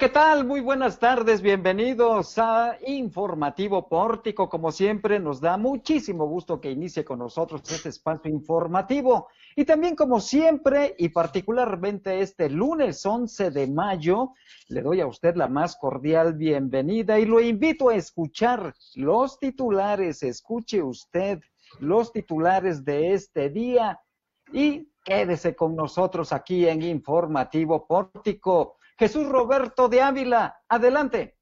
¿qué tal? Muy buenas tardes, bienvenidos a Informativo Pórtico. Como siempre, nos da muchísimo gusto que inicie con nosotros este espacio informativo. Y también, como siempre, y particularmente este lunes 11 de mayo, le doy a usted la más cordial bienvenida y lo invito a escuchar los titulares. Escuche usted los titulares de este día y quédese con nosotros aquí en Informativo Pórtico. Jesús Roberto de Ávila. Adelante.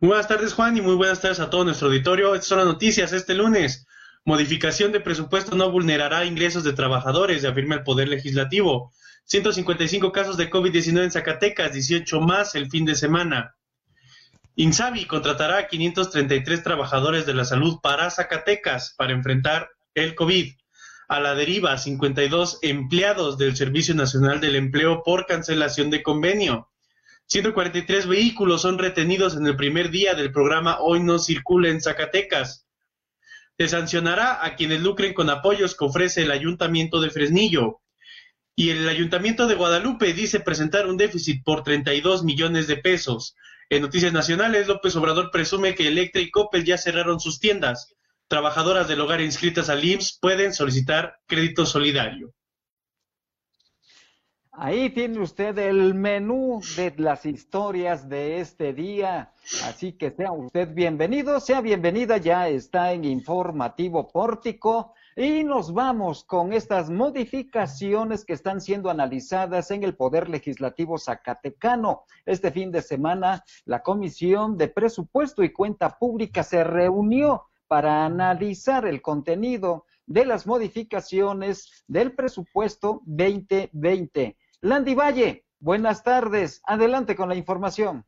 Muy buenas tardes, Juan, y muy buenas tardes a todo nuestro auditorio. Estas son las noticias este lunes. Modificación de presupuesto no vulnerará ingresos de trabajadores, afirma el Poder Legislativo. 155 casos de COVID-19 en Zacatecas, 18 más el fin de semana. Insabi contratará a 533 trabajadores de la salud para Zacatecas para enfrentar el COVID a la deriva 52 empleados del Servicio Nacional del Empleo por cancelación de convenio. 143 vehículos son retenidos en el primer día del programa Hoy no circula en Zacatecas. Se sancionará a quienes lucren con apoyos que ofrece el Ayuntamiento de Fresnillo. Y el Ayuntamiento de Guadalupe dice presentar un déficit por 32 millones de pesos. En Noticias Nacionales, López Obrador presume que Electra y Coppel ya cerraron sus tiendas trabajadoras del hogar inscritas al IMSS pueden solicitar crédito solidario. Ahí tiene usted el menú de las historias de este día. Así que sea usted bienvenido, sea bienvenida, ya está en Informativo Pórtico. Y nos vamos con estas modificaciones que están siendo analizadas en el Poder Legislativo Zacatecano. Este fin de semana, la Comisión de Presupuesto y Cuenta Pública se reunió para analizar el contenido de las modificaciones del presupuesto 2020. Landy Valle, buenas tardes. Adelante con la información.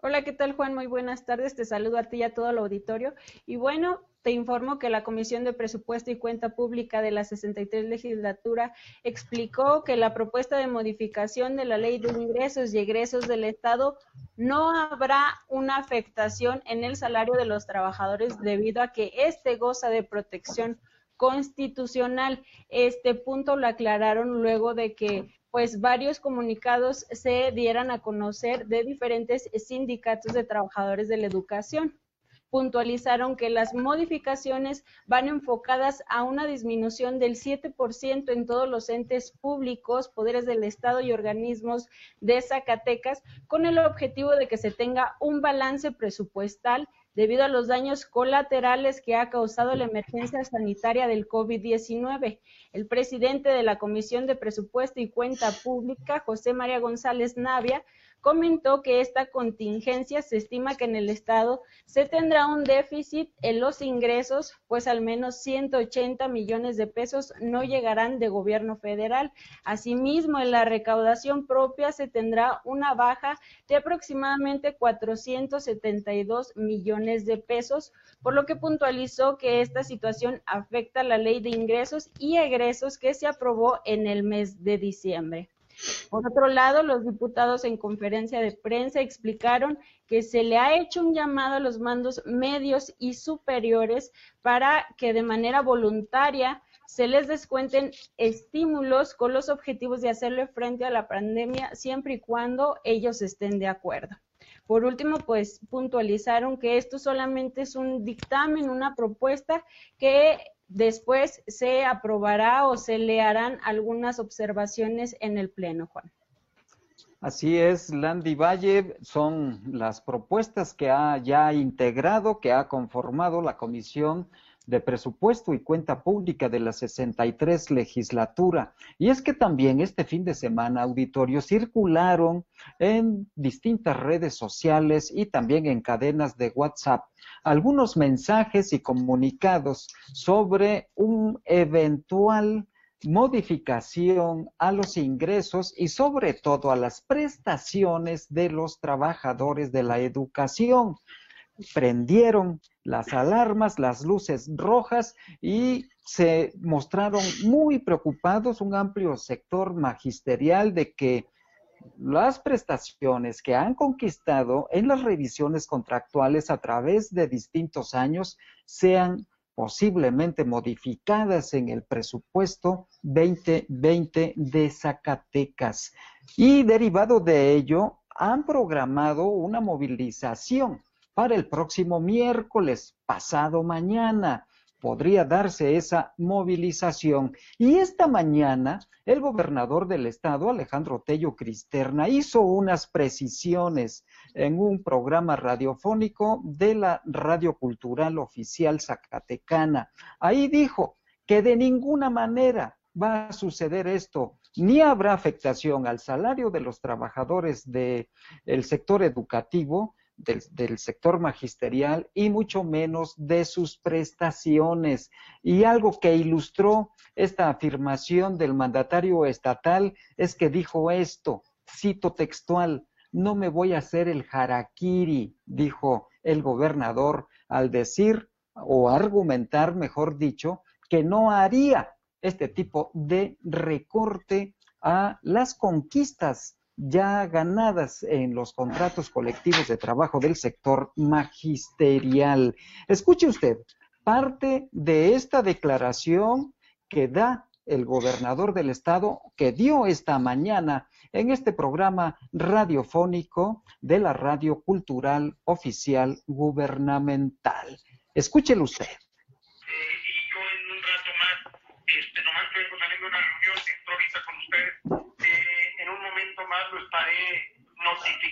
Hola, ¿qué tal Juan? Muy buenas tardes. Te saludo a ti y a todo el auditorio. Y bueno, te informo que la Comisión de Presupuesto y Cuenta Pública de la 63 legislatura explicó que la propuesta de modificación de la Ley de Ingresos y Egresos del Estado no habrá una afectación en el salario de los trabajadores debido a que éste goza de protección constitucional. Este punto lo aclararon luego de que pues varios comunicados se dieran a conocer de diferentes sindicatos de trabajadores de la educación. Puntualizaron que las modificaciones van enfocadas a una disminución del 7% en todos los entes públicos, poderes del Estado y organismos de Zacatecas, con el objetivo de que se tenga un balance presupuestal debido a los daños colaterales que ha causado la emergencia sanitaria del COVID-19. El presidente de la Comisión de Presupuesto y Cuenta Pública, José María González Navia, comentó que esta contingencia se estima que en el Estado se tendrá un déficit en los ingresos, pues al menos 180 millones de pesos no llegarán de gobierno federal. Asimismo, en la recaudación propia se tendrá una baja de aproximadamente 472 millones de pesos, por lo que puntualizó que esta situación afecta la ley de ingresos y egresos que se aprobó en el mes de diciembre. Por otro lado, los diputados en conferencia de prensa explicaron que se le ha hecho un llamado a los mandos medios y superiores para que de manera voluntaria se les descuenten estímulos con los objetivos de hacerle frente a la pandemia siempre y cuando ellos estén de acuerdo. Por último, pues puntualizaron que esto solamente es un dictamen, una propuesta que después se aprobará o se le harán algunas observaciones en el Pleno, Juan. Así es, Landy Valle, son las propuestas que ha ya integrado, que ha conformado la Comisión de Presupuesto y Cuenta Pública de la 63 legislatura. Y es que también este fin de semana, auditorio, circularon en distintas redes sociales y también en cadenas de WhatsApp algunos mensajes y comunicados sobre un eventual modificación a los ingresos y sobre todo a las prestaciones de los trabajadores de la educación. Prendieron las alarmas, las luces rojas y se mostraron muy preocupados un amplio sector magisterial de que las prestaciones que han conquistado en las revisiones contractuales a través de distintos años sean posiblemente modificadas en el presupuesto 2020 de Zacatecas. Y derivado de ello, han programado una movilización para el próximo miércoles, pasado mañana. Podría darse esa movilización. Y esta mañana, el gobernador del estado, Alejandro Tello Cristerna, hizo unas precisiones en un programa radiofónico de la Radio Cultural Oficial Zacatecana. Ahí dijo que de ninguna manera va a suceder esto, ni habrá afectación al salario de los trabajadores del sector educativo, del, sector magisterial y mucho menos de sus prestaciones. Y algo que ilustró esta afirmación del mandatario estatal es que dijo esto, cito textual, no me voy a hacer el harakiri, dijo el gobernador al decir o argumentar, mejor dicho, que no haría este tipo de recorte a las conquistas ya ganadas en los contratos colectivos de trabajo del sector magisterial. Escuche usted, parte de esta declaración que da el gobernador del estado, que dio esta mañana en este programa radiofónico de la Radio Cultural Oficial Gubernamental. Escúchelo usted.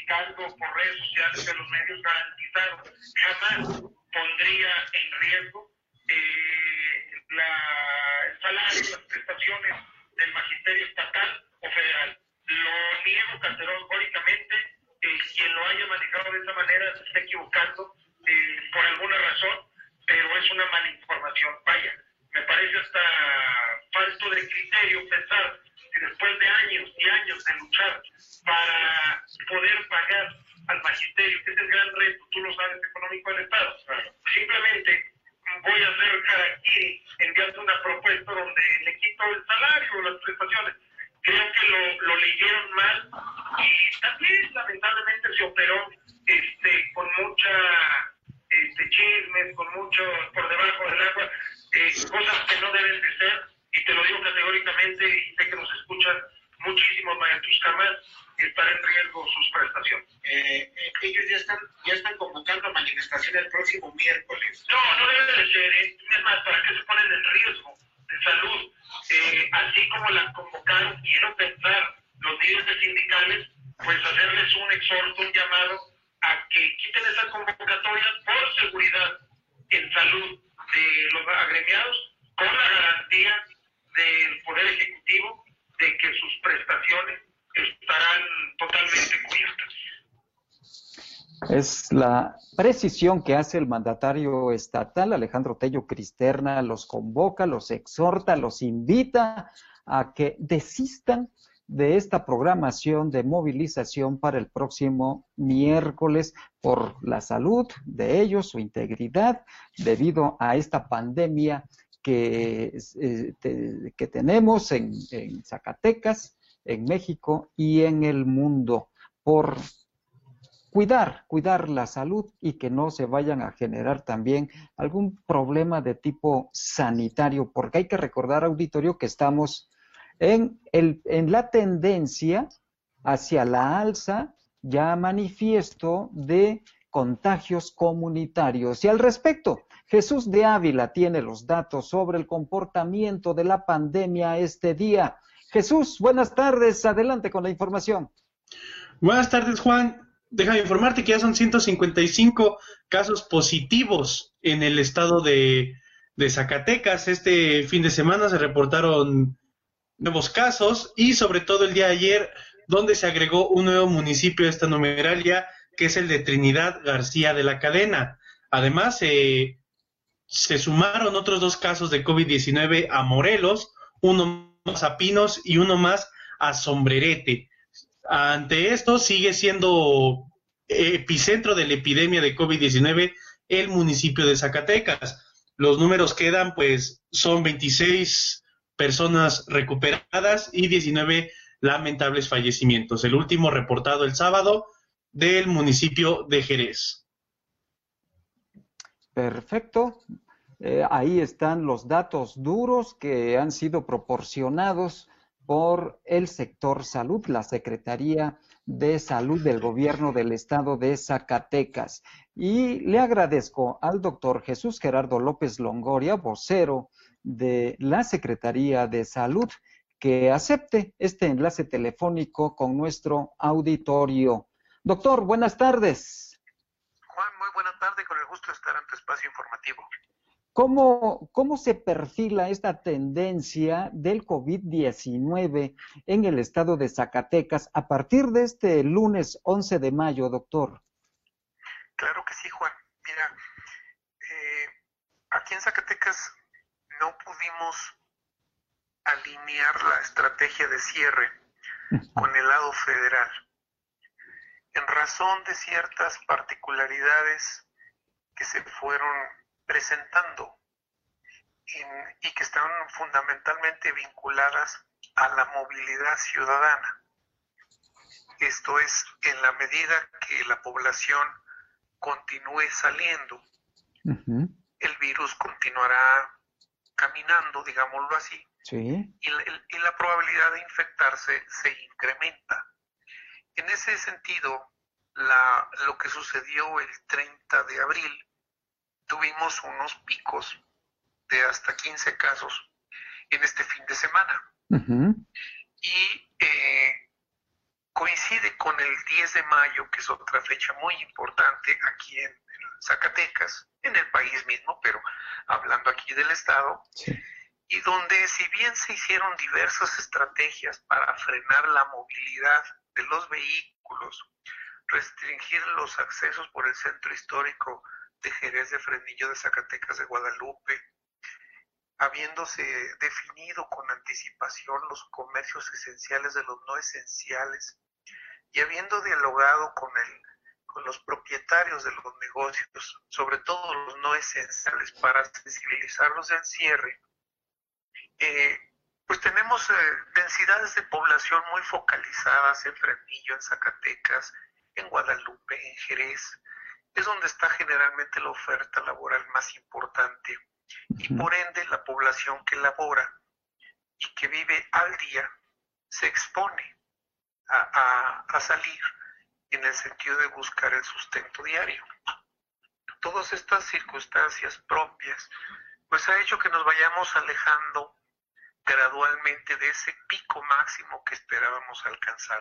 Por redes sociales de los medios garantizados. Jamás pondría en riesgo eh, el salario, las prestaciones del magisterio estatal o federal lo niego categóricamente. Eh, quien lo haya manejado de esa manera se está equivocando eh, por alguna razón, pero es una mala información. Vaya, me parece hasta falto de criterio pensar que después de años y años de luchar para poder pagar al magisterio, que es el gran reto, tú lo sabes, económico del Estado, simplemente voy a hacer aquí enviando una propuesta donde le quito el salario, las prestaciones. Creo que lo, lo leyeron mal y también lamentablemente se operó este, con mucha este, chismes, con mucho por debajo del agua, eh, cosas que no deben de ser, te lo digo categóricamente, y sé que nos escuchan muchísimos maestros jamás estar en riesgo sus prestaciones. Eh, eh, ellos ya están, ya están convocando a manifestación el próximo miércoles. No, no debe de ser, ¿eh? es más, ¿para qué se ponen en riesgo de salud? Eh, así como las convocaron, quiero pensar, los líderes sindicales, pues hacerles un exhorto, un llamado a que quiten esas convocatorias por seguridad en salud de los agremiados, con la garantía del Poder Ejecutivo de que sus prestaciones estarán totalmente cubiertas. Es la precisión que hace el mandatario estatal, Alejandro Tello Cristerna, los convoca, los exhorta, los invita a que desistan de esta programación de movilización para el próximo miércoles por la salud de ellos, su integridad, debido a esta pandemia que, eh, que tenemos en, en Zacatecas, en México y en el mundo por cuidar, cuidar la salud y que no se vayan a generar también algún problema de tipo sanitario, porque hay que recordar, auditorio, que estamos en, el, en la tendencia hacia la alza ya manifiesto de contagios comunitarios. Y al respecto, Jesús de Ávila tiene los datos sobre el comportamiento de la pandemia este día. Jesús, buenas tardes, adelante con la información. Buenas tardes, Juan déjame informarte que ya son 155 casos positivos en el estado de, Zacatecas. Este fin de semana se reportaron nuevos casos y sobre todo el día de ayer, donde se agregó un nuevo municipio a esta numeralia, que es el de Trinidad García de la Cadena. Además, se sumaron otros dos casos de COVID-19 a Morelos, uno más a Pinos y uno más a Sombrerete. Ante esto, sigue siendo epicentro de la epidemia de COVID-19 el municipio de Zacatecas. Los números quedan, pues, son 26 personas recuperadas y 19 lamentables fallecimientos. El último reportado el sábado del municipio de Jerez. Perfecto. Eh, ahí están los datos duros que han sido proporcionados por el sector salud, la Secretaría de Salud del Gobierno del Estado de Zacatecas. Y le agradezco al doctor Jesús Gerardo López Longoria, vocero de la Secretaría de Salud, que acepte este enlace telefónico con nuestro auditorio. Doctor, buenas tardes. Estar en tu espacio informativo. ¿Cómo, cómo se perfila esta tendencia del COVID-19 en el estado de Zacatecas a partir de este lunes 11 de mayo, doctor? Claro que sí, Juan. Mira, eh, aquí en Zacatecas no pudimos alinear la estrategia de cierre con el lado federal. En razón de ciertas particularidades que se fueron presentando y que están fundamentalmente vinculadas a la movilidad ciudadana. Esto es, en la medida que la población continúe saliendo, el virus continuará caminando, digámoslo así, y, la, probabilidad de infectarse se incrementa. En ese sentido, la, lo que sucedió el 30 de abril, tuvimos unos picos de hasta 15 casos en este fin de semana. Y eh, coincide con el 10 de mayo, que es otra fecha muy importante aquí en, Zacatecas, en el país mismo, pero hablando aquí del Estado. Sí y donde si bien se hicieron diversas estrategias para frenar la movilidad de los vehículos, restringir los accesos por el centro histórico de Jerez de Frenillo de Zacatecas de Guadalupe, habiéndose definido con anticipación los comercios esenciales de los no esenciales y habiendo dialogado con el con los propietarios de los negocios, sobre todo los no esenciales, para sensibilizarlos del cierre, eh, pues tenemos eh, densidades de población muy focalizadas en Fresnillo, en Zacatecas, en Guadalupe, en Jerez. Es donde está generalmente la oferta laboral más importante y por ende la población que labora y que vive al día se expone a, a salir en el sentido de buscar el sustento diario. Todas estas circunstancias propias pues ha hecho que nos vayamos alejando gradualmente de ese pico máximo que esperábamos alcanzar.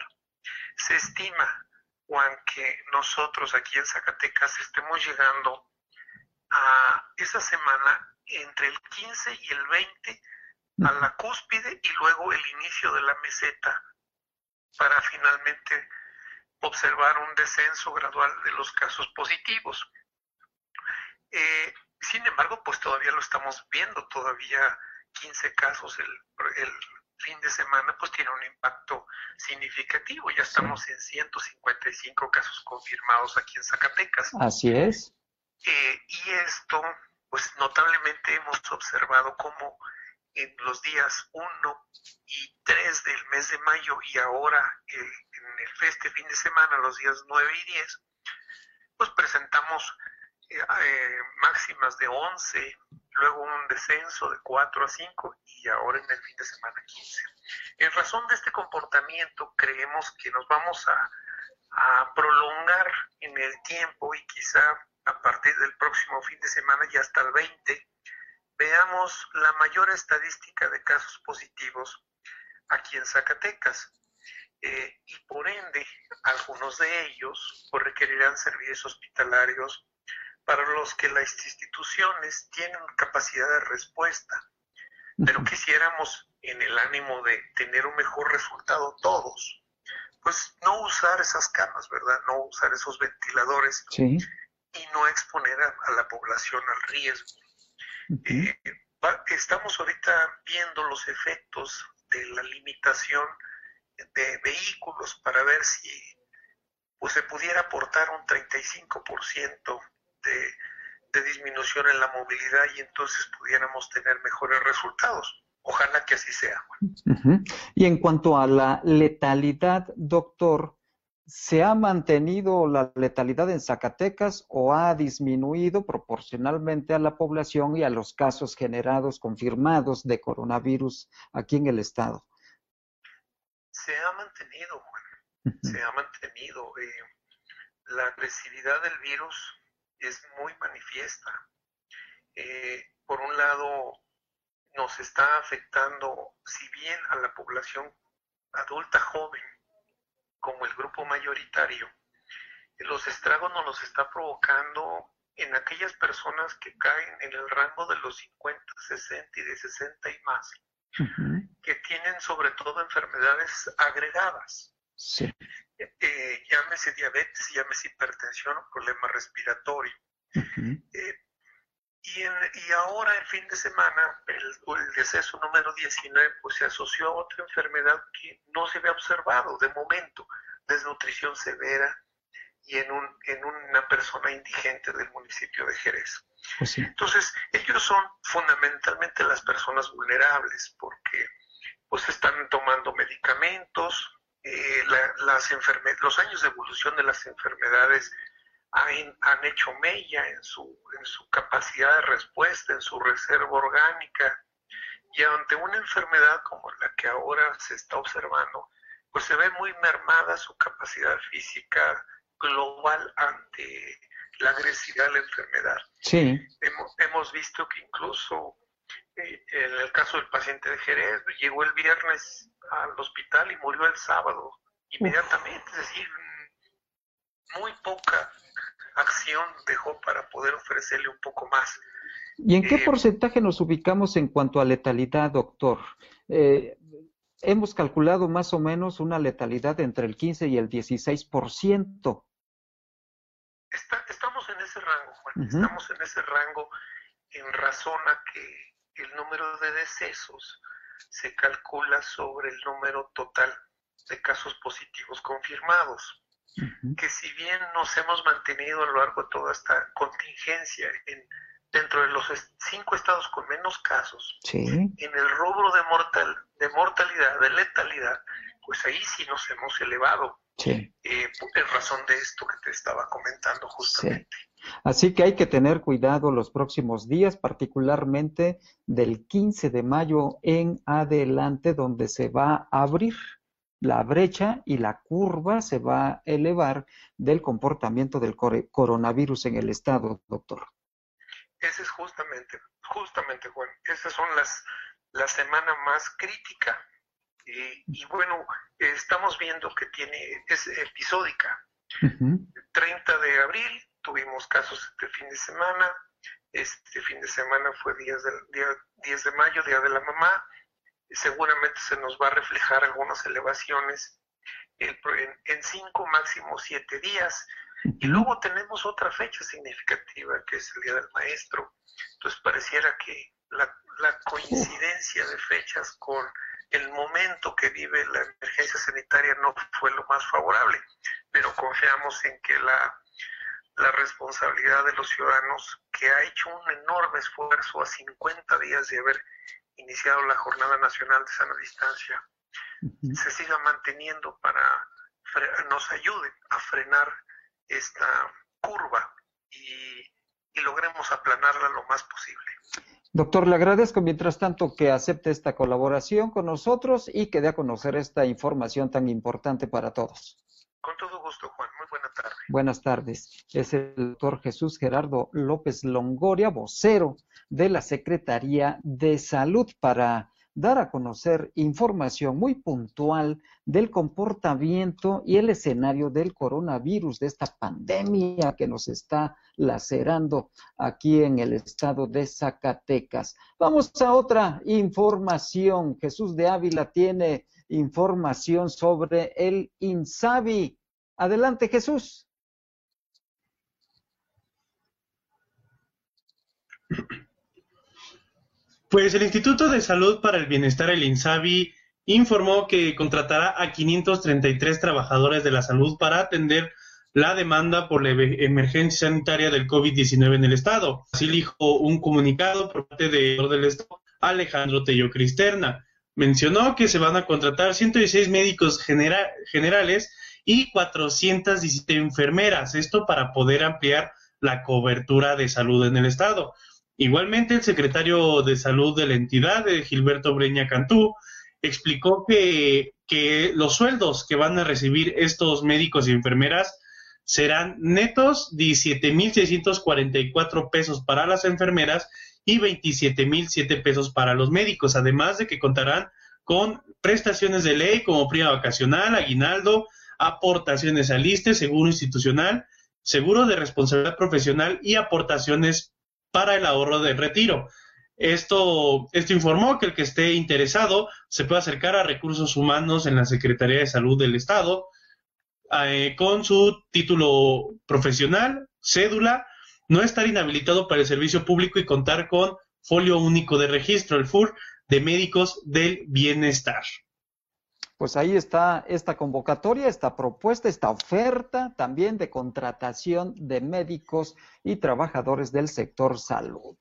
Se estima, Juan, que nosotros aquí en Zacatecas estemos llegando a esa semana entre el 15 y el 20 a la cúspide y luego el inicio de la meseta para finalmente observar un descenso gradual de los casos positivos. Eh, sin embargo, pues todavía lo estamos viendo, todavía 15 casos el, el fin de semana, pues tiene un impacto significativo. Ya estamos en 155 casos confirmados aquí en Zacatecas. Así es. Eh, y esto, pues notablemente hemos observado cómo en los días 1 y 3 del mes de mayo y ahora eh, en el este fin de semana, los días 9 y 10, pues presentamos eh, máximas de 11, luego un descenso de 4 a 5 y ahora en el fin de semana 15. En razón de este comportamiento creemos que nos vamos a, prolongar en el tiempo y quizá a partir del próximo fin de semana y hasta el 20 veamos la mayor estadística de casos positivos aquí en Zacatecas. Eh, y por ende, algunos de ellos pues, requerirán servicios hospitalarios para los que las instituciones tienen capacidad de respuesta, pero quisiéramos en el ánimo de tener un mejor resultado todos, pues no usar esas camas, ¿verdad? No usar esos ventiladores y no exponer a, la población al riesgo. Eh, estamos ahorita viendo los efectos de la limitación de vehículos para ver si pues, se pudiera aportar un 35% de, disminución en la movilidad y entonces pudiéramos tener mejores resultados. Ojalá que así sea. Y en cuanto a la letalidad, doctor, ¿Se ha mantenido la letalidad en Zacatecas o ha disminuido proporcionalmente a la población y a los casos generados, confirmados de coronavirus aquí en el estado? Se ha mantenido, Juan. Se ha mantenido. Eh, la agresividad del virus es muy manifiesta. Eh, por un lado, nos está afectando, si bien a la población adulta joven, como el grupo mayoritario, los estragos nos los está provocando en aquellas personas que caen en el rango de los 50, 60 y de 60 y más, que tienen sobre todo enfermedades agregadas. Sí. Eh, llámese diabetes, llámese hipertensión o problema respiratorio. Eh, y, y, ahora el fin de semana el, el, deceso número 19 pues se asoció a otra enfermedad que no se había observado de momento, desnutrición severa y en, un, en una persona indigente del municipio de Jerez. Pues Entonces, ellos son fundamentalmente las personas vulnerables porque pues están tomando medicamentos, eh, las los años de evolución de las enfermedades han, han hecho mella en su, en su capacidad de respuesta, en su reserva orgánica, y ante una enfermedad como la que ahora se está observando, pues se ve muy mermada su capacidad física global ante la agresividad de la enfermedad. Sí. Hemos, visto que incluso eh, en el caso del paciente de Jerez, llegó el viernes al hospital y murió el sábado inmediatamente, es decir, muy poca acción dejó para poder ofrecerle un poco más. ¿Y en qué eh, porcentaje nos ubicamos en cuanto a letalidad, doctor? Eh, hemos calculado más o menos una letalidad entre el 15 y el 16%. Está, estamos en ese rango, Juan. Estamos en ese rango en razón a que el número de decesos se calcula sobre el número total de casos positivos confirmados. Que si bien nos hemos mantenido a lo largo de toda esta contingencia en dentro de los cinco estados con menos casos, en el rubro de, mortal, de mortalidad, de letalidad, pues ahí sí nos hemos elevado. Eh, en razón de esto que te estaba comentando justamente. Así que hay que tener cuidado los próximos días, particularmente del 15 de mayo en adelante, donde se va a abrir la brecha y la curva se va a elevar del comportamiento del coronavirus en el estado, doctor. Esa es justamente, justamente, Juan, esas son las, la semana más crítica. Y, bueno, estamos viendo que tiene, es episódica. 30 de abril tuvimos casos este fin de semana, este fin de semana fue días del, día, 10 de mayo, Día de la Mamá, seguramente se nos va a reflejar algunas elevaciones en, en cinco, máximo siete días, y luego tenemos otra fecha significativa, que es el Día del Maestro. Entonces pareciera que la, coincidencia de fechas con el momento que vive la emergencia sanitaria no fue lo más favorable, pero confiamos en que la, la responsabilidad de los ciudadanos, que ha hecho un enorme esfuerzo a 50 días de haber iniciado la Jornada Nacional de Sana Distancia, se siga manteniendo para nos ayude a frenar esta curva y, logremos aplanarla lo más posible. Doctor, le agradezco mientras tanto que acepte esta colaboración con nosotros y que dé a conocer esta información tan importante para todos. Con todo gusto, Juan. Muy buena tarde. Buenas tardes. Es el doctor Jesús Gerardo López Longoria, vocero de la Secretaría de Salud para dar a conocer información muy puntual del comportamiento y el escenario del coronavirus, de esta pandemia que nos está lacerando aquí en el estado de Zacatecas. Vamos a otra información. Jesús de Ávila tiene información sobre el INSABI. Adelante, Jesús. Pues el Instituto de Salud para el Bienestar, el INSABI, informó que contratará a 533 trabajadores de la salud para atender la demanda por la emergencia sanitaria del COVID-19 en el Estado. Así dijo un comunicado por parte del Estado, Alejandro Tello Cristerna. Mencionó que se van a contratar 116 médicos generales y 417 enfermeras. Esto para poder ampliar la cobertura de salud en el estado. Igualmente, el secretario de salud de la entidad, Gilberto Breña Cantú, explicó que, que los sueldos que van a recibir estos médicos y enfermeras serán netos 17.644 pesos para las enfermeras y 27.007 pesos para los médicos, además de que contarán con prestaciones de ley como prima vacacional, aguinaldo, aportaciones al ISTE, seguro institucional, seguro de responsabilidad profesional y aportaciones para el ahorro del retiro. Esto, esto informó que el que esté interesado se puede acercar a recursos humanos en la Secretaría de Salud del Estado eh, con su título profesional, cédula, no estar inhabilitado para el servicio público y contar con folio único de registro, el FUR, de médicos del bienestar. Pues ahí está esta convocatoria, esta propuesta, esta oferta también de contratación de médicos y trabajadores del sector salud.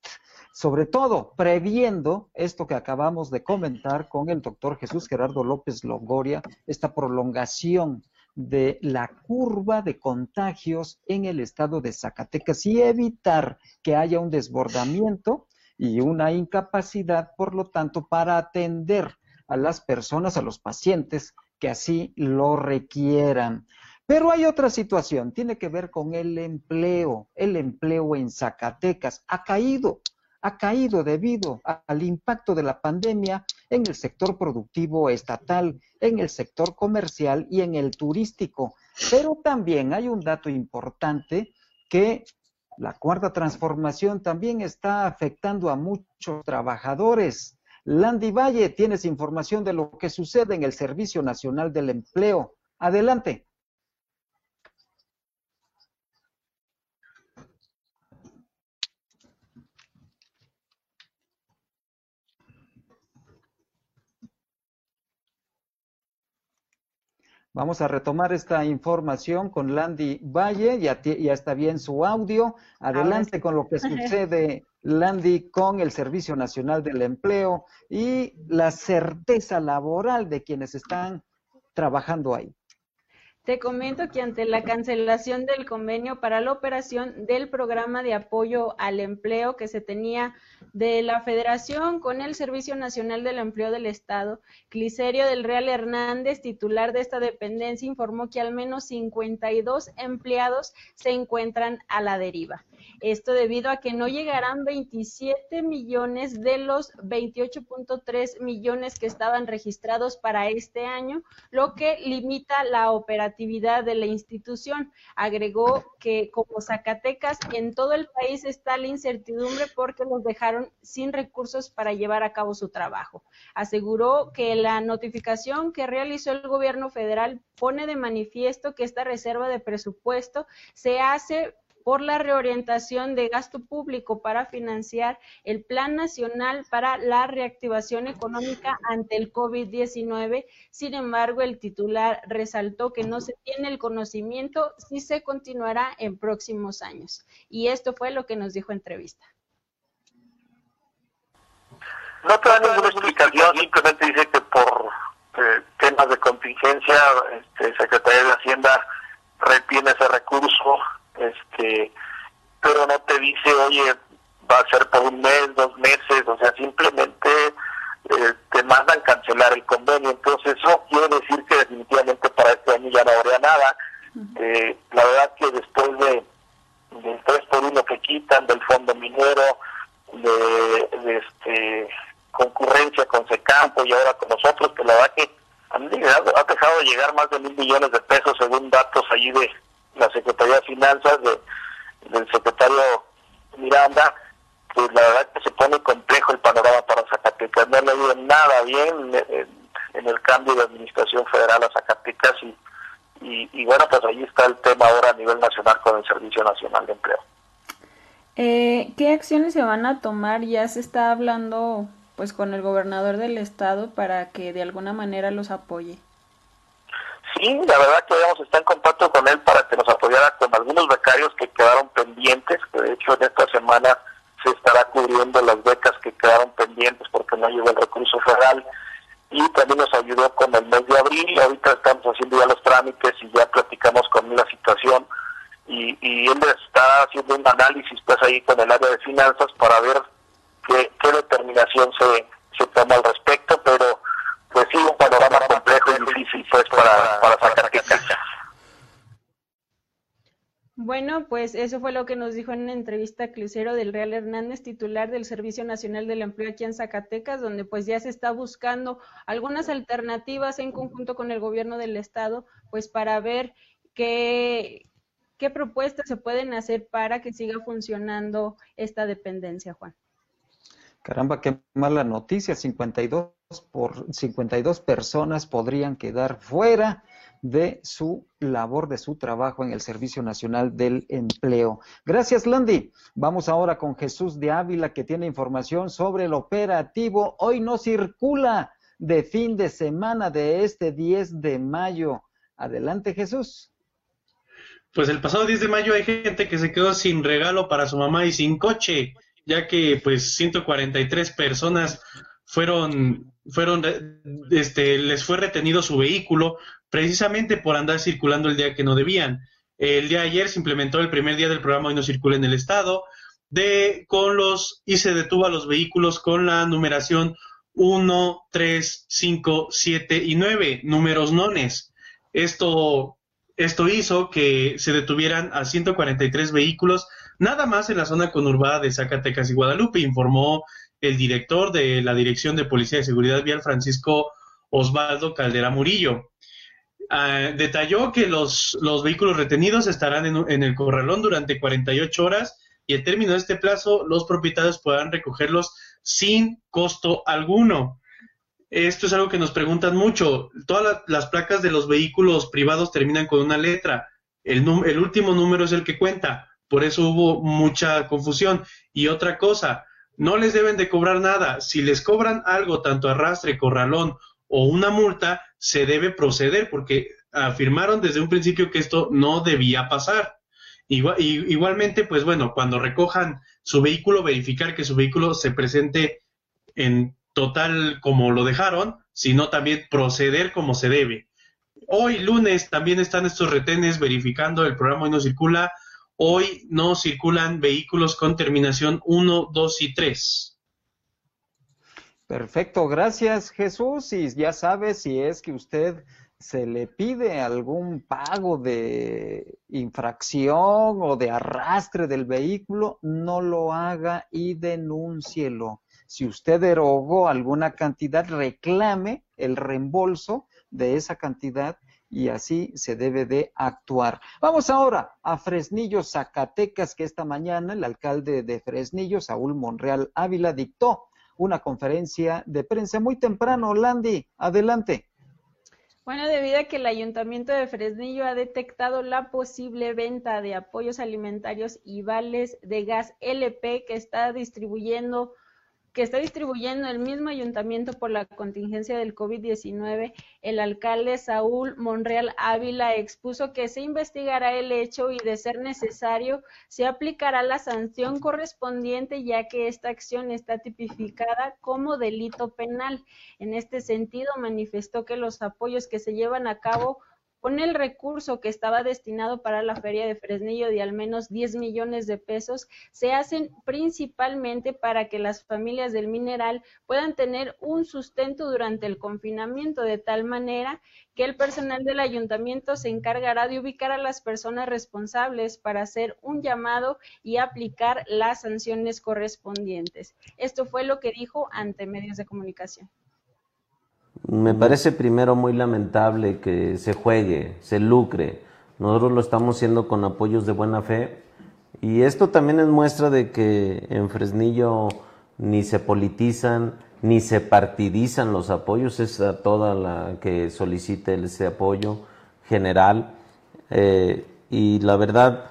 Sobre todo, previendo esto que acabamos de comentar con el doctor Jesús Gerardo López Longoria, esta prolongación de la curva de contagios en el estado de Zacatecas y evitar que haya un desbordamiento y una incapacidad, por lo tanto, para atender a las personas, a los pacientes que así lo requieran. Pero hay otra situación, tiene que ver con el empleo. El empleo en Zacatecas ha caído, ha caído debido al impacto de la pandemia en el sector productivo estatal, en el sector comercial y en el turístico. Pero también hay un dato importante que la cuarta transformación también está afectando a muchos trabajadores. Landy Valle, tienes información de lo que sucede en el Servicio Nacional del Empleo. Adelante. Vamos a retomar esta información con Landy Valle, ya, ya está bien su audio. Adelante con lo que sucede, Landy, con el Servicio Nacional del Empleo y la certeza laboral de quienes están trabajando ahí. Te comento que ante la cancelación del convenio para la operación del programa de apoyo al empleo que se tenía de la Federación con el Servicio Nacional del Empleo del Estado, Cliserio del Real Hernández, titular de esta dependencia, informó que al menos 52 empleados se encuentran a la deriva. Esto debido a que no llegarán 27 millones de los 28.3 millones que estaban registrados para este año, lo que limita la operatividad de la institución. Agregó que como Zacatecas en todo el país está la incertidumbre porque los dejaron sin recursos para llevar a cabo su trabajo. Aseguró que la notificación que realizó el gobierno federal pone de manifiesto que esta reserva de presupuesto se hace por la reorientación de gasto público para financiar el Plan Nacional para la Reactivación Económica ante el COVID-19. Sin embargo, el titular resaltó que no se tiene el conocimiento si se continuará en próximos años. Y esto fue lo que nos dijo entrevista. No te da ninguna explicación, simplemente dice que por eh, temas de contingencia, este, Secretaría de Hacienda retiene ese recurso este, pero no te dice, oye, va a ser por un mes, dos meses, o sea, simplemente eh, te mandan cancelar el convenio. Entonces, eso quiere decir que definitivamente para este año ya no habría nada. Eh, la verdad que después de del 3 por 1 que quitan del fondo minero, de, este concurrencia con Secampo y ahora con nosotros, que la verdad que han ha dejado de llegar más de mil millones de pesos según datos allí de, Secretaría de Finanzas del secretario Miranda, pues la verdad que se pone complejo el panorama para Zacatecas. No le ha ido nada bien en, el cambio de administración federal a Zacatecas y, y, bueno, pues ahí está el tema ahora a nivel nacional con el Servicio Nacional de Empleo. Eh, ¿Qué acciones se van a tomar? Ya se está hablando pues con el gobernador del estado para que de alguna manera los apoye. Sí, la verdad que vamos a estar en contacto con él para que nos apoyara con algunos que quedaron pendientes, que de hecho en esta semana se estará cubriendo las becas que quedaron pendientes porque no llegó el recurso federal. y también nos ayudó con el mes de abril. Ahorita estamos haciendo ya los trámites y ya platicamos con la situación y, y él está haciendo un análisis pues ahí con el área de finanzas para ver qué, qué determinación se, se toma al respecto, pero pues sí, un panorama complejo y difícil pues para, para sacar Bueno, pues eso fue lo que nos dijo en una entrevista Crucero del Real Hernández, titular del Servicio Nacional del Empleo aquí en Zacatecas, donde pues ya se está buscando algunas alternativas en conjunto con el gobierno del estado, pues para ver qué, qué propuestas se pueden hacer para que siga funcionando esta dependencia, Juan. Caramba, qué mala noticia, 52 por 52 personas podrían quedar fuera de su labor, de su trabajo en el Servicio Nacional del Empleo. Gracias, Landy. Vamos ahora con Jesús de Ávila, que tiene información sobre el operativo. Hoy no circula de fin de semana de este 10 de mayo. Adelante, Jesús. Pues el pasado 10 de mayo hay gente que se quedó sin regalo para su mamá y sin coche, ya que pues 143 personas fueron fueron este les fue retenido su vehículo precisamente por andar circulando el día que no debían. El día de ayer se implementó el primer día del programa Hoy no circula en el estado, de con los y se detuvo a los vehículos con la numeración 1, 3, 5, 7 y 9, números nones. Esto, esto hizo que se detuvieran a 143 vehículos, nada más en la zona conurbada de Zacatecas y Guadalupe, informó el director de la Dirección de Policía de Seguridad Vial, Francisco Osvaldo Caldera Murillo. Ah, detalló que los, los, vehículos retenidos estarán en, el corralón durante 48 horas y al término de este plazo los propietarios podrán recogerlos sin costo alguno. Esto es algo que nos preguntan mucho. Todas las placas de los vehículos privados terminan con una letra. El, el último número es el que cuenta. Por eso hubo mucha confusión. Y otra cosa, no les deben de cobrar nada. Si les cobran algo, tanto arrastre, corralón o una multa, se debe proceder porque afirmaron desde un principio que esto no debía pasar. Igual, igualmente, pues bueno, cuando recojan su vehículo, verificar que su vehículo se presente en total como lo dejaron, sino también proceder como se debe. Hoy lunes también están estos retenes verificando el programa Hoy no circula. Hoy no circulan vehículos con terminación 1, 2 y 3. Perfecto, gracias Jesús. Y ya sabe si es que usted se le pide algún pago de infracción o de arrastre del vehículo, no lo haga y denúncielo. Si usted derogó alguna cantidad, reclame el reembolso de esa cantidad y así se debe de actuar. Vamos ahora a Fresnillo, Zacatecas, que esta mañana el alcalde de Fresnillo, Saúl Monreal Ávila, dictó una conferencia de prensa muy temprano. Landy, adelante. Bueno, debido a que el Ayuntamiento de Fresnillo ha detectado la posible venta de apoyos alimentarios y vales de gas LP que está distribuyendo que está distribuyendo el mismo ayuntamiento por la contingencia del COVID-19, el alcalde Saúl Monreal Ávila expuso que se investigará el hecho y, de ser necesario, se aplicará la sanción correspondiente, ya que esta acción está tipificada como delito penal. En este sentido, manifestó que los apoyos que se llevan a cabo con el recurso que estaba destinado para la feria de Fresnillo de al menos 10 millones de pesos, se hacen principalmente para que las familias del mineral puedan tener un sustento durante el confinamiento, de tal manera que el personal del ayuntamiento se encargará de ubicar a las personas responsables para hacer un llamado y aplicar las sanciones correspondientes. Esto fue lo que dijo ante medios de comunicación. Me parece primero muy lamentable que se juegue, se lucre. Nosotros lo estamos haciendo con apoyos de buena fe y esto también es muestra de que en Fresnillo ni se politizan ni se partidizan los apoyos, es a toda la que solicite ese apoyo general. Eh, y la verdad,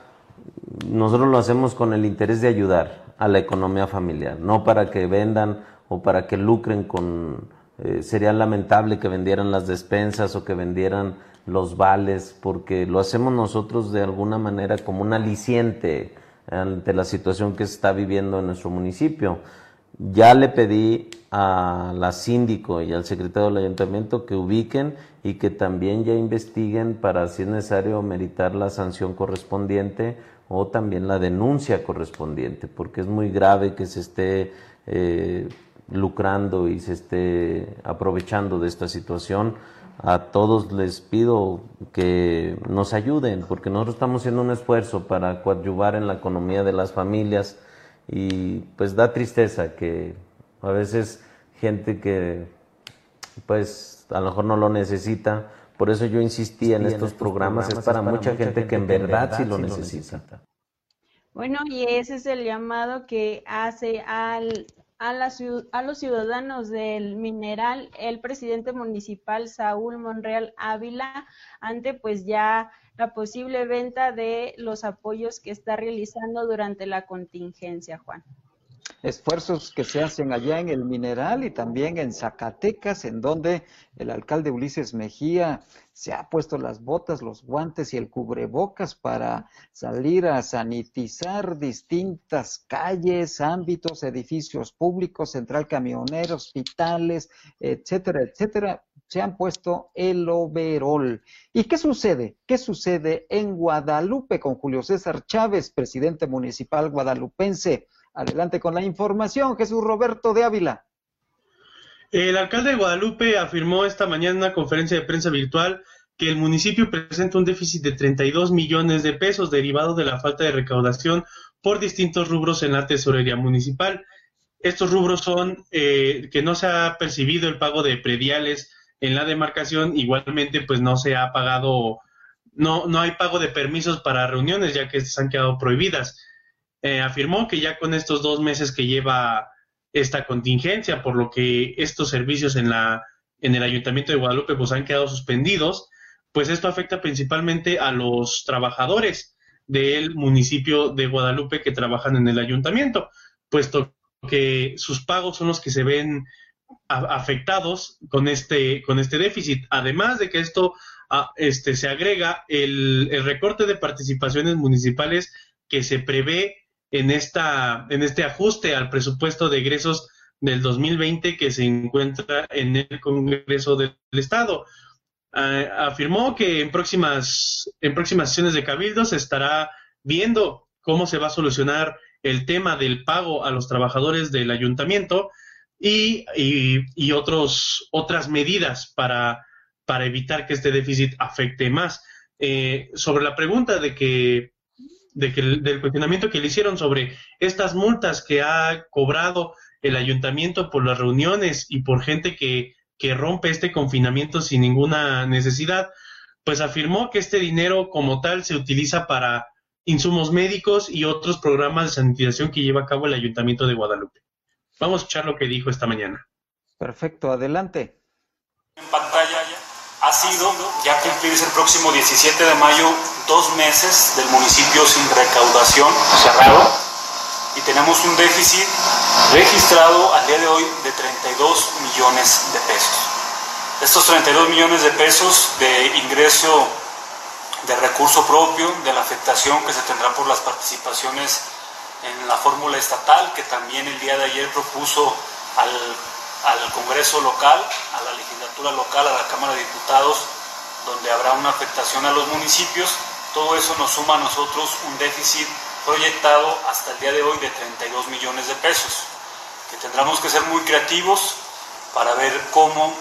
nosotros lo hacemos con el interés de ayudar a la economía familiar, no para que vendan o para que lucren con eh, sería lamentable que vendieran las despensas o que vendieran los vales, porque lo hacemos nosotros de alguna manera como un aliciente ante la situación que se está viviendo en nuestro municipio. Ya le pedí a la síndico y al secretario del ayuntamiento que ubiquen y que también ya investiguen para si es necesario meritar la sanción correspondiente o también la denuncia correspondiente, porque es muy grave que se esté eh, lucrando y se esté aprovechando de esta situación. A todos les pido que nos ayuden, porque nosotros estamos haciendo un esfuerzo para coadyuvar en la economía de las familias y pues da tristeza que a veces gente que pues a lo mejor no lo necesita, por eso yo insistí en, estos, programas, es para, mucha, gente, que en verdad, sí lo necesita. Bueno, y ese es el llamado que hace al, a, la, a los ciudadanos del mineral el presidente municipal Saúl Monreal Ávila ante pues ya la posible venta de los apoyos que está realizando durante la contingencia, Juan esfuerzos que se hacen allá en el Mineral y también en Zacatecas, en donde el alcalde Ulises Mejía se ha puesto las botas, los guantes y el cubrebocas para salir a sanitizar distintas calles, ámbitos, edificios públicos, central camionero, hospitales, etcétera, etcétera. Se han puesto el overol. ¿Y qué sucede? ¿Qué sucede en Guadalupe con Julio César Chávez, presidente municipal guadalupense? Adelante con la información, Jesús Roberto de Ávila. El alcalde de Guadalupe afirmó esta mañana en una conferencia de prensa virtual que el municipio presenta un déficit de 32 millones de pesos derivado de la falta de recaudación por distintos rubros en la tesorería municipal. Estos rubros son eh, que no se ha percibido el pago de prediales en la demarcación, igualmente pues no se ha pagado, no, no hay pago de permisos para reuniones ya que se han quedado prohibidas. Eh, afirmó que ya con estos dos meses que lleva esta contingencia, por lo que estos servicios en, la, en el Ayuntamiento de Guadalupe pues han quedado suspendidos, pues esto afecta principalmente a los trabajadores del municipio de Guadalupe que trabajan en el ayuntamiento, puesto que sus pagos son los que se ven afectados con este, con este déficit. Además de que esto ah, este, se agrega el, el recorte de participaciones municipales que se prevé en, esta, en este ajuste al presupuesto de egresos del 2020 que se encuentra en el Congreso del Estado. Ah, afirmó que en próximas, en próximas sesiones de Cabildo se estará viendo cómo se va a solucionar el tema del pago a los trabajadores del ayuntamiento y, y, otros, otras medidas para, para evitar que este déficit afecte más. Eh, sobre la pregunta de que de que, del cuestionamiento que le hicieron sobre estas multas que ha cobrado el ayuntamiento por las reuniones y por gente que, que rompe este confinamiento sin ninguna necesidad, pues afirmó que este dinero como tal se utiliza para insumos médicos y otros programas de sanitización que lleva a cabo el ayuntamiento de Guadalupe. Vamos a escuchar lo que dijo esta mañana. Perfecto, adelante. En pantalla ha sido ya cumplirse el próximo 17 de mayo dos meses del municipio sin recaudación cerrado y tenemos un déficit registrado al día de hoy de 32 millones de pesos. Estos 32 millones de pesos de ingreso de recurso propio, de la afectación que se tendrá por las participaciones en la fórmula estatal, que también el día de ayer propuso al al Congreso local, a la legislatura local, a la Cámara de Diputados, donde habrá una afectación a los municipios. Todo eso nos suma a nosotros un déficit proyectado hasta el día de hoy de 32 millones de pesos, que tendremos que ser muy creativos para ver cómo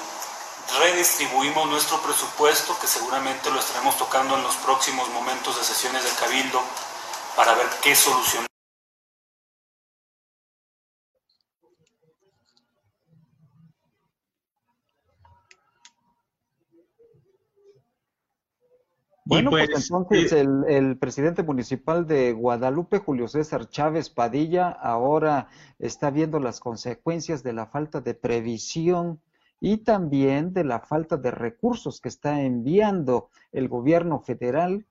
redistribuimos nuestro presupuesto, que seguramente lo estaremos tocando en los próximos momentos de sesiones de Cabildo, para ver qué solución Bueno, pues, pues entonces el, el, presidente municipal de Guadalupe, Julio César Chávez Padilla, ahora está viendo las consecuencias de la falta de previsión y también de la falta de recursos que está enviando el gobierno federal,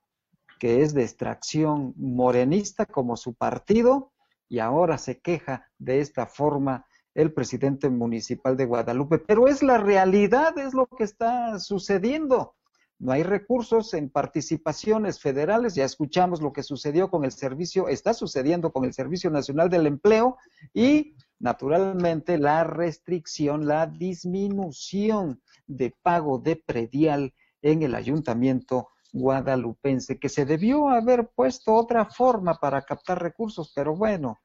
que es de extracción morenista como su partido, y ahora se queja de esta forma el presidente municipal de Guadalupe. Pero es la realidad, es lo que está sucediendo no hay recursos en participaciones federales, ya escuchamos lo que sucedió con el servicio, está sucediendo con el Servicio Nacional del Empleo y naturalmente la restricción, la disminución de pago de predial en el ayuntamiento guadalupense, que se debió haber puesto otra forma para captar recursos, pero bueno,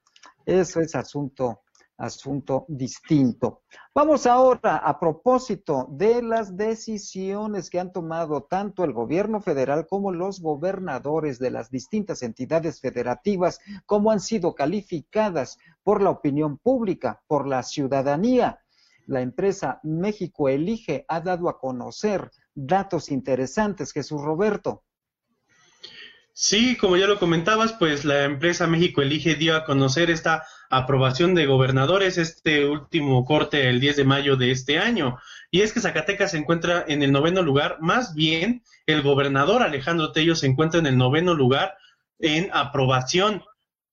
eso es asunto asunto distinto. Vamos ahora a propósito de las decisiones que han tomado tanto el gobierno federal como los gobernadores de las distintas entidades federativas, como han sido calificadas por la opinión pública, por la ciudadanía. La empresa México Elige ha dado a conocer datos interesantes. Jesús Roberto. Sí, como ya lo comentabas, pues la empresa México Elige dio a conocer esta aprobación de gobernadores, este último corte el 10 de mayo de este año. Y es que Zacatecas se encuentra en el noveno lugar, más bien el gobernador Alejandro Tello se encuentra en el noveno lugar en aprobación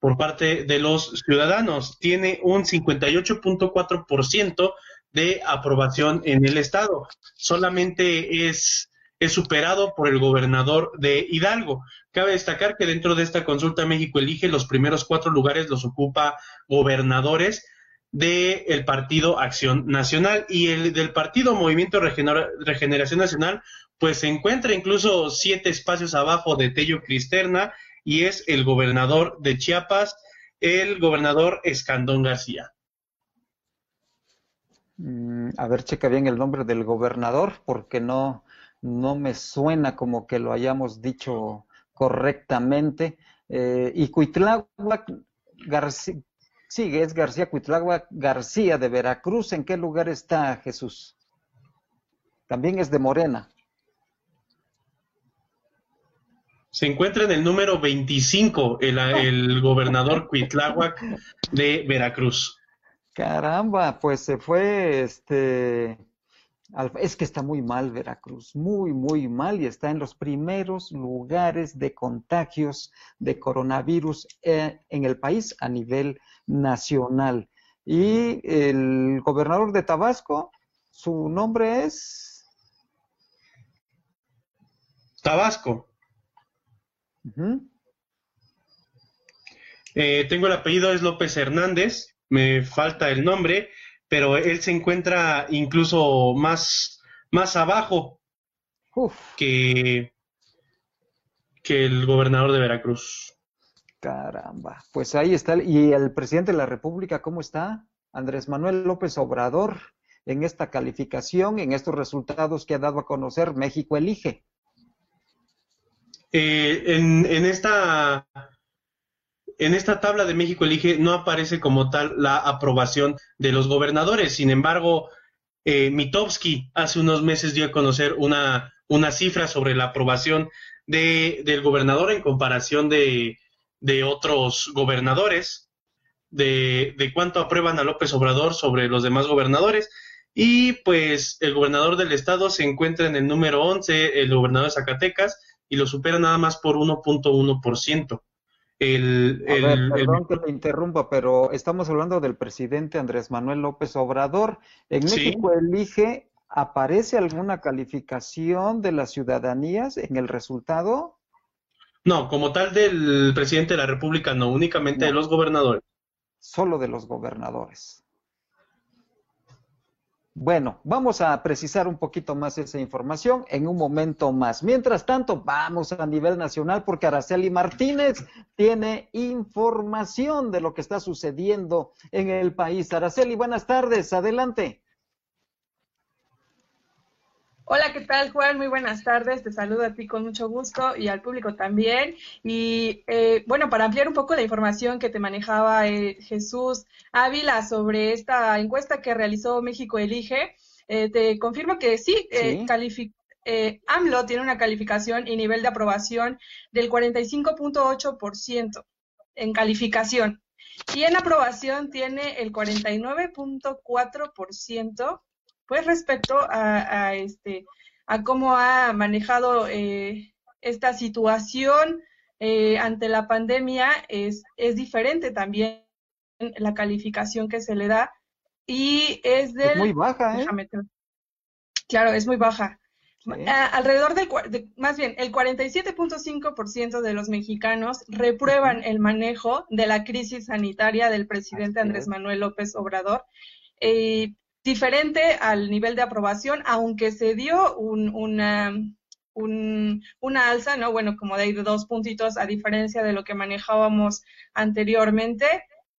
por parte de los ciudadanos. Tiene un 58.4% de aprobación en el estado. Solamente es es superado por el gobernador de Hidalgo. Cabe destacar que dentro de esta consulta México elige los primeros cuatro lugares los ocupa gobernadores del partido Acción Nacional y el del partido Movimiento Regeneración Nacional pues se encuentra incluso siete espacios abajo de Tello Cristerna y es el gobernador de Chiapas, el gobernador Escandón García. Mm, a ver, checa bien el nombre del gobernador porque no, no me suena como que lo hayamos dicho correctamente. Eh, y Cuitláhuac García, sí, es García Cuitláhuac García de Veracruz. ¿En qué lugar está Jesús? También es de Morena. Se encuentra en el número 25 el, el gobernador Cuitláhuac de Veracruz. Caramba, pues se fue este es que está muy mal Veracruz, muy, muy mal y está en los primeros lugares de contagios de coronavirus eh, en el país a nivel nacional. Y el gobernador de Tabasco, su nombre es... Tabasco. Eh, tengo el apellido, es López Hernández, me falta el nombre pero él se encuentra incluso más, más abajo que, que el gobernador de Veracruz. Caramba, pues ahí está. ¿Y el presidente de la República cómo está? Andrés Manuel López Obrador, en esta calificación, en estos resultados que ha dado a conocer México Elige. Eh, en, en, esta en esta tabla de México Elige no aparece como tal la aprobación de los gobernadores. Sin embargo, eh, Mitowski hace unos meses dio a conocer una, una cifra sobre la aprobación de, del gobernador en comparación de, de otros gobernadores, de, de, cuánto aprueban a López Obrador sobre los demás gobernadores. Y pues el gobernador del estado se encuentra en el número 11, el gobernador de Zacatecas, y lo supera nada más por 1.1%. El, perdón que te interrumpa, pero estamos hablando del presidente Andrés Manuel López Obrador. En México elige, ¿aparece alguna calificación de las ciudadanías en el resultado? No, como tal del presidente de la República, no, únicamente de los gobernadores. Solo de los gobernadores. Bueno, vamos a precisar un poquito más esa información en un momento más. Mientras tanto, vamos a nivel nacional porque Araceli Martínez tiene información de lo que está sucediendo en el país. Araceli, buenas tardes, adelante. Hola, ¿qué tal, Juan? Muy buenas tardes. Te saludo a ti con mucho gusto y al público también. Y eh, bueno, para ampliar un poco la información que te manejaba eh, Jesús Ávila sobre esta encuesta que realizó México Elige, eh, te confirmo que sí, sí. AMLO tiene una calificación y nivel de aprobación del 45.8% en calificación. Y en aprobación tiene el 49.4% pues respecto a, este a cómo ha manejado eh, esta situación eh, ante la pandemia es, es diferente también la calificación que se le da y es de muy baja, ¿eh? Claro, es muy baja. alrededor del, más bien, el 47.5% de los mexicanos reprueban el manejo de la crisis sanitaria del presidente Andrés Manuel López Obrador. Eh, diferente al nivel de aprobación, aunque se dio una, una alza, ¿no? Bueno, como de dos puntitos a diferencia de lo que manejábamos anteriormente.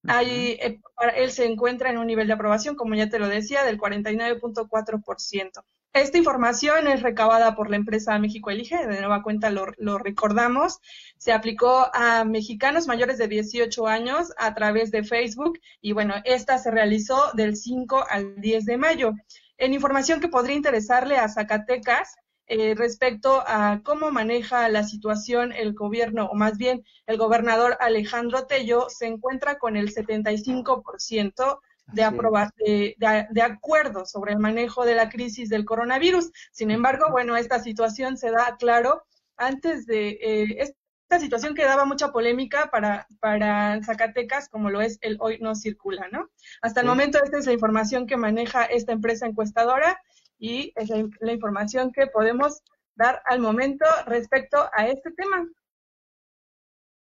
Ahí, eh, él se encuentra en un nivel de aprobación, como ya te lo decía, del 49.4%. Esta información es recabada por la empresa México Elige, de nueva cuenta lo, recordamos. Se aplicó a mexicanos mayores de 18 años a través de Facebook y bueno, esta se realizó del 5 al 10 de mayo. En información que podría interesarle a Zacatecas, eh, respecto a cómo maneja la situación el gobierno, o más bien el gobernador Alejandro Tello, se encuentra con el 75% de, de, de, acuerdo sobre el manejo de la crisis del coronavirus. Sin embargo, bueno, esta situación se da claro antes de eh, esta situación que daba mucha polémica para, para Zacatecas, como lo es el hoy no circula, ¿no? Hasta el momento esta es la información que maneja esta empresa encuestadora y es la información que podemos dar al momento respecto a este tema.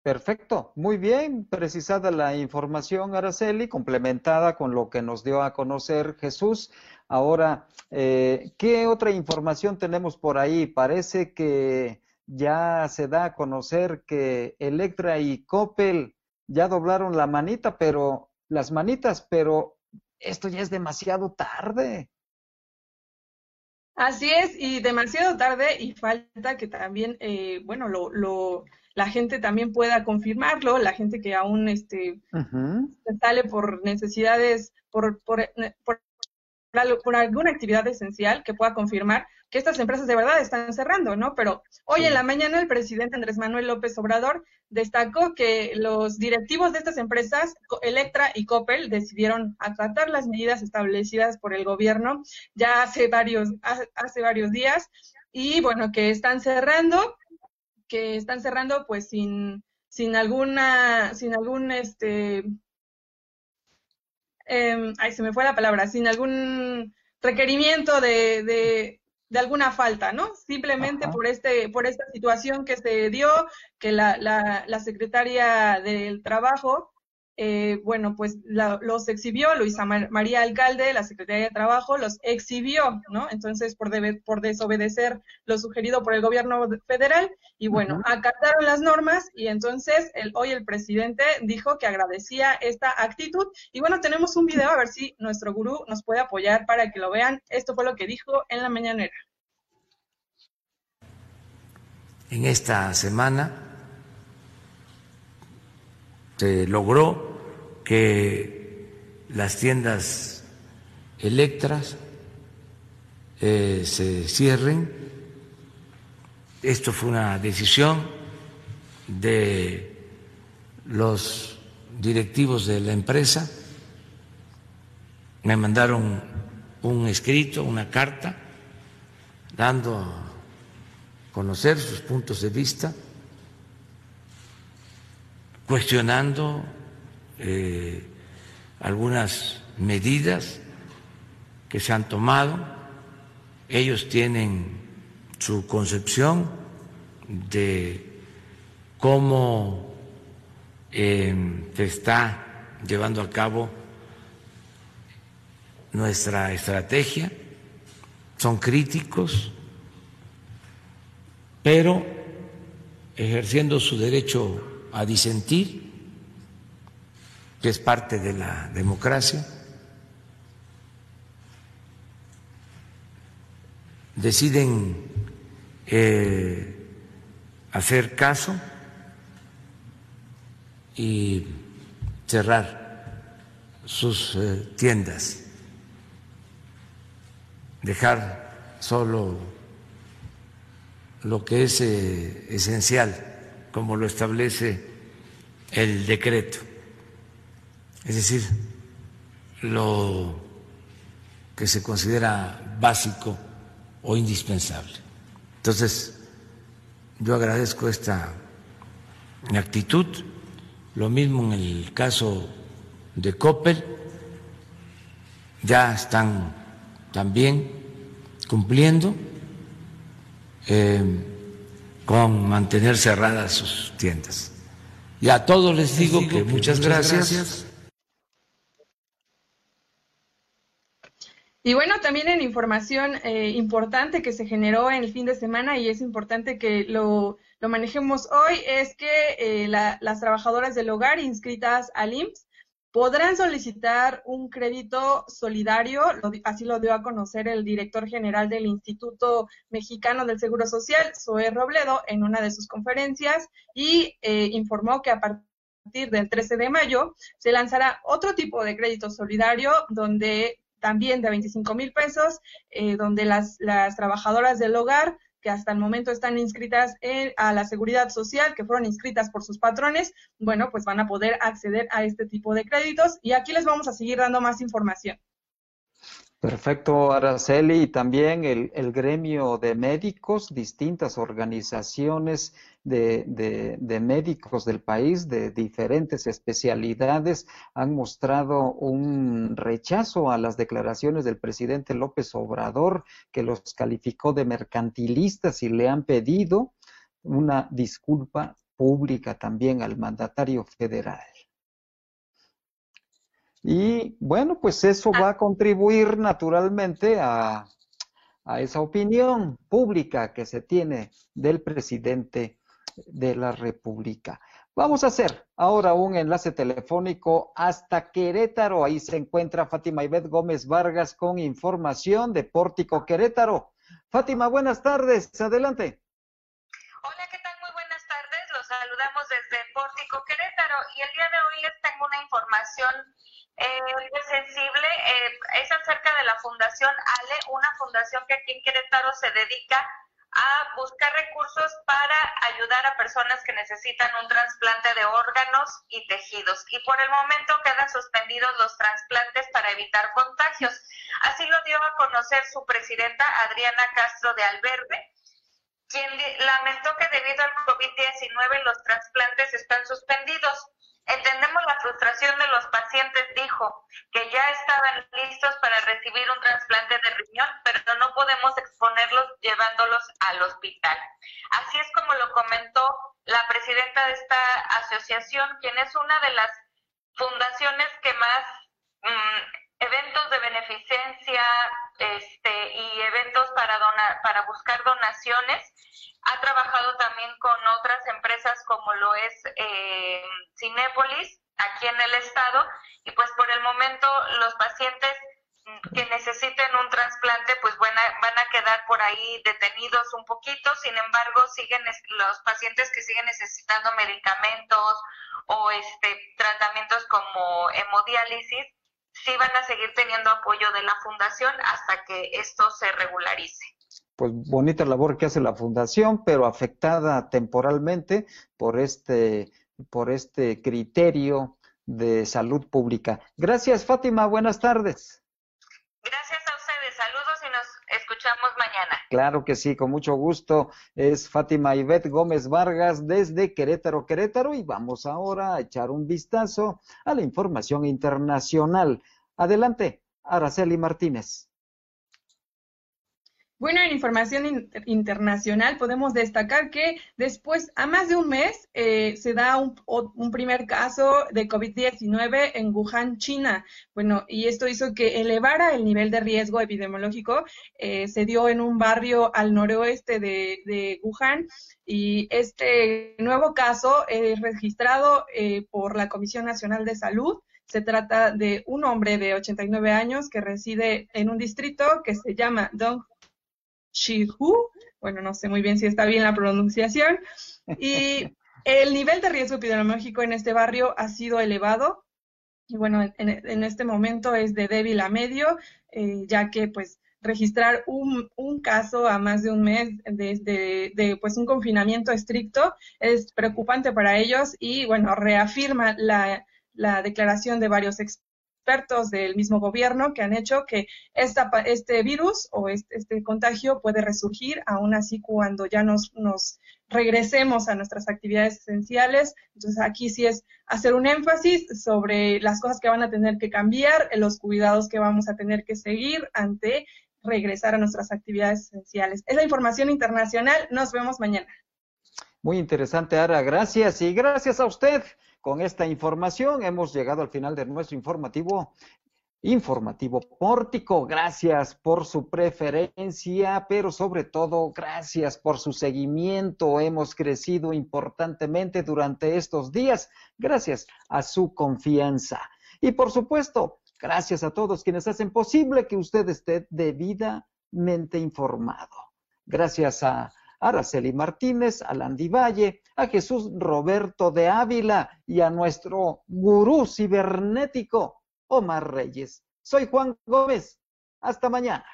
Perfecto, muy bien, precisada la información, Araceli, complementada con lo que nos dio a conocer Jesús. Ahora, eh, ¿qué otra información tenemos por ahí? Parece que ya se da a conocer que Electra y Coppel ya doblaron la manita, pero las manitas, pero esto ya es demasiado tarde. Así es, y demasiado tarde y falta que también, eh, bueno, lo, lo la gente también pueda confirmarlo, la gente que aún este, sale por necesidades, por, por, por, por, alguna actividad esencial que pueda confirmar que estas empresas de verdad están cerrando, ¿no? Pero hoy en la mañana el presidente Andrés Manuel López Obrador destacó que los directivos de estas empresas, Electra y Coppel, decidieron acatar las medidas establecidas por el gobierno ya hace varios, hace varios días. Y bueno, que están cerrando que están cerrando pues sin, sin alguna, sin algún, este, eh, ay, se me fue la palabra, sin algún requerimiento de, de, de alguna falta, ¿no? Simplemente por este, por esta situación que se dio, que la, la, la secretaria del trabajo eh, bueno, pues los exhibió, Luisa María Alcalde, la Secretaría de Trabajo, los exhibió, ¿no? Entonces, por, por desobedecer lo sugerido por el gobierno federal, y bueno, acataron las normas, y entonces el, hoy el presidente dijo que agradecía esta actitud, y bueno, tenemos un video, a ver si nuestro gurú nos puede apoyar para que lo vean. Esto fue lo que dijo en la mañanera. En esta semana se logró que las tiendas electras eh, se cierren. Esto fue una decisión de los directivos de la empresa. Me mandaron un escrito, una carta, dando a conocer sus puntos de vista, cuestionando eh, algunas medidas que se han tomado. Ellos tienen su concepción de cómo eh, se está llevando a cabo nuestra estrategia, son críticos, pero ejerciendo su derecho a disentir, que es parte de la democracia, deciden eh, hacer caso y cerrar sus eh, tiendas, dejar solo lo que es eh, esencial, como lo establece el decreto es decir, lo que se considera básico o indispensable. Entonces, yo agradezco esta actitud, lo mismo en el caso de Coppel, ya están también cumpliendo eh, con mantener cerradas sus tiendas. Y a todos les digo que muchas gracias. Y bueno, también en información eh, importante que se generó en el fin de semana y es importante que lo, lo manejemos hoy, es que eh, las trabajadoras del hogar inscritas al IMSS podrán solicitar un crédito solidario, así lo dio a conocer el director general del Instituto Mexicano del Seguro Social, Zoe Robledo, en una de sus conferencias y eh, informó que a partir del 13 de mayo se lanzará otro tipo de crédito solidario donde también de 25 mil pesos, eh, donde las, las trabajadoras del hogar que hasta el momento están inscritas a la seguridad social, que fueron inscritas por sus patrones, bueno, pues van a poder acceder a este tipo de créditos y aquí les vamos a seguir dando más información. Perfecto, Araceli, y también el, el gremio de médicos, distintas organizaciones de, de, de, médicos del país de diferentes especialidades han mostrado un rechazo a las declaraciones del presidente López Obrador, que los calificó de mercantilistas y le han pedido una disculpa pública también al mandatario federal. Y bueno, pues eso va a contribuir naturalmente a, a, esa opinión pública que se tiene del presidente de la República. Vamos a hacer ahora un enlace telefónico hasta Querétaro. Ahí se encuentra Fátima Ibet Gómez Vargas con información de Pórtico Querétaro. Fátima, buenas tardes. Adelante. Hola, ¿qué tal? Muy buenas tardes. Los saludamos desde Pórtico Querétaro y el día de hoy les tengo una información eh, sensible. Eh, es acerca de la Fundación ALE, una fundación que aquí en Querétaro se dedica a buscar recursos para ayudar a personas que necesitan un trasplante de órganos y tejidos. Y por el momento quedan suspendidos los trasplantes para evitar contagios. Así lo dio a conocer su presidenta Adriana Castro de Alberbe, quien lamentó que debido al COVID-19 los trasplantes están suspendidos. Entendemos la frustración de los pacientes, dijo, que ya estaban listos para recibir un trasplante de riñón, pero no podemos exponerlos llevándolos al hospital. Así es como lo comentó la presidenta de esta asociación, quien es una de las fundaciones que más mm, eventos de beneficencia este, y eventos para, donar, para buscar donaciones ha trabajado también con otras empresas como lo es eh, Cinépolis aquí en el estado y pues por el momento los pacientes que necesiten un trasplante pues van a, van a quedar por ahí detenidos un poquito, sin embargo siguen los pacientes que siguen necesitando medicamentos o este tratamientos como hemodiálisis sí van a seguir teniendo apoyo de la fundación hasta que esto se regularice pues bonita labor que hace la fundación, pero afectada temporalmente por este, por este criterio de salud pública. Gracias, Fátima. Buenas tardes. Gracias a ustedes. Saludos y nos escuchamos mañana. Claro que sí, con mucho gusto. Es Fátima Ivette Gómez Vargas desde Querétaro, Querétaro. Y vamos ahora a echar un vistazo a la información internacional. Adelante, Araceli Martínez. Bueno, en información internacional podemos destacar que después, a más de un mes, eh, se da un, primer caso de COVID-19 en Wuhan, China. Bueno, y esto hizo que elevara el nivel de riesgo epidemiológico. Eh, se dio en un barrio al noroeste de, Wuhan y este nuevo caso es registrado eh, por la Comisión Nacional de Salud. Se trata de un hombre de 89 años que reside en un distrito que se llama Dong Shihu, bueno, no sé muy bien si está bien la pronunciación, y el nivel de riesgo epidemiológico en este barrio ha sido elevado, y bueno, en, este momento es de débil a medio, eh, ya que pues registrar un, un, caso a más de un mes desde de, pues un confinamiento estricto es preocupante para ellos y bueno, reafirma la, la declaración de varios expertos expertos del mismo gobierno que han hecho que esta, este virus o este, este, contagio puede resurgir, aún así cuando ya nos, nos regresemos a nuestras actividades esenciales. Entonces aquí sí es hacer un énfasis sobre las cosas que van a tener que cambiar, los cuidados que vamos a tener que seguir ante regresar a nuestras actividades esenciales. Es la información internacional. Nos vemos mañana. Muy interesante, Ara. Gracias y gracias a usted. Con esta información hemos llegado al final de nuestro informativo. Informativo Pórtico, gracias por su preferencia, pero sobre todo gracias por su seguimiento. Hemos crecido importantemente durante estos días, gracias a su confianza. Y por supuesto, gracias a todos quienes hacen posible que usted esté debidamente informado. Gracias a Araceli Martínez, a Landy Valle, a Jesús Roberto de Ávila y a nuestro gurú cibernético, Omar Reyes. Soy Juan Gómez. Hasta mañana.